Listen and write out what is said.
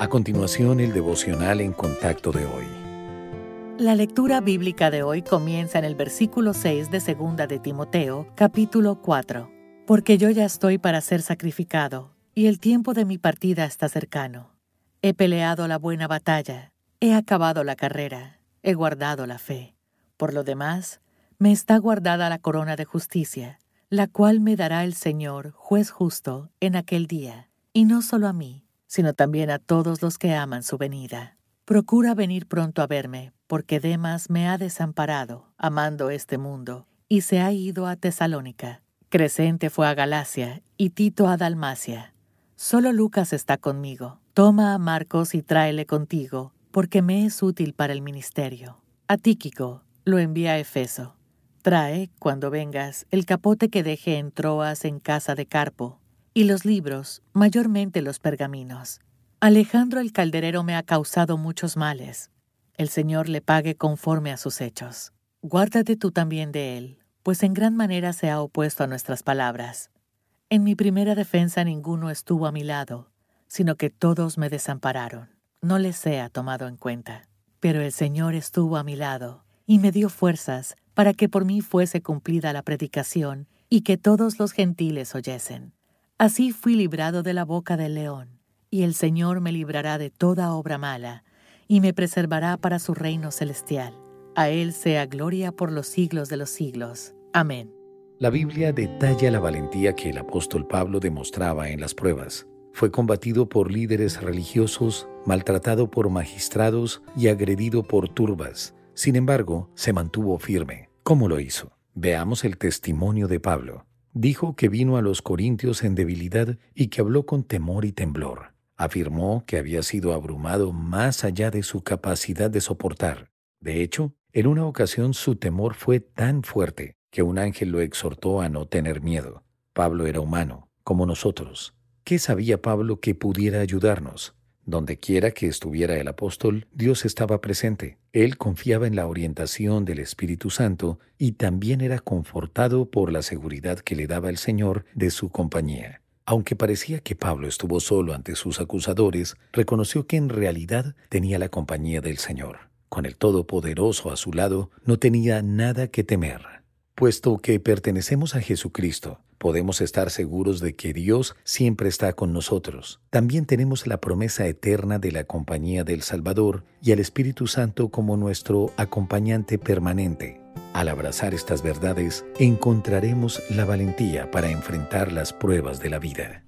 A continuación, el devocional en contacto de hoy. La lectura bíblica de hoy comienza en el versículo 6 de Segunda de Timoteo, capítulo 4. Porque yo ya estoy para ser sacrificado, y el tiempo de mi partida está cercano. He peleado la buena batalla, he acabado la carrera, he guardado la fe. Por lo demás, me está guardada la corona de justicia, la cual me dará el Señor, juez justo, en aquel día, y no solo a mí, sino también a todos los que aman su venida. Procura venir pronto a verme, porque Demas me ha desamparado, amando este mundo, y se ha ido a Tesalónica. Crescente fue a Galacia y Tito a Dalmacia. Solo Lucas está conmigo. Toma a Marcos y tráele contigo, porque me es útil para el ministerio. A Tíquico lo envía a Efeso. Trae, cuando vengas, el capote que dejé en Troas en casa de Carpo, y los libros, mayormente los pergaminos. Alejandro el calderero me ha causado muchos males. El Señor le pague conforme a sus hechos. Guárdate tú también de él, pues en gran manera se ha opuesto a nuestras palabras. En mi primera defensa ninguno estuvo a mi lado, sino que todos me desampararon. No les sea tomado en cuenta. Pero el Señor estuvo a mi lado y me dio fuerzas para que por mí fuese cumplida la predicación y que todos los gentiles oyesen. Así fui librado de la boca del león, y el Señor me librará de toda obra mala, y me preservará para su reino celestial. A Él sea gloria por los siglos de los siglos. Amén. La Biblia detalla la valentía que el apóstol Pablo demostraba en las pruebas. Fue combatido por líderes religiosos, maltratado por magistrados y agredido por turbas. Sin embargo, se mantuvo firme. ¿Cómo lo hizo? Veamos el testimonio de Pablo dijo que vino a los Corintios en debilidad y que habló con temor y temblor. Afirmó que había sido abrumado más allá de su capacidad de soportar. De hecho, en una ocasión su temor fue tan fuerte que un ángel lo exhortó a no tener miedo. Pablo era humano, como nosotros. ¿Qué sabía Pablo que pudiera ayudarnos? Donde quiera que estuviera el apóstol, Dios estaba presente. Él confiaba en la orientación del Espíritu Santo y también era confortado por la seguridad que le daba el Señor de su compañía. Aunque parecía que Pablo estuvo solo ante sus acusadores, reconoció que en realidad tenía la compañía del Señor. Con el Todopoderoso a su lado, no tenía nada que temer. Puesto que pertenecemos a Jesucristo, podemos estar seguros de que Dios siempre está con nosotros. También tenemos la promesa eterna de la compañía del Salvador y al Espíritu Santo como nuestro acompañante permanente. Al abrazar estas verdades, encontraremos la valentía para enfrentar las pruebas de la vida.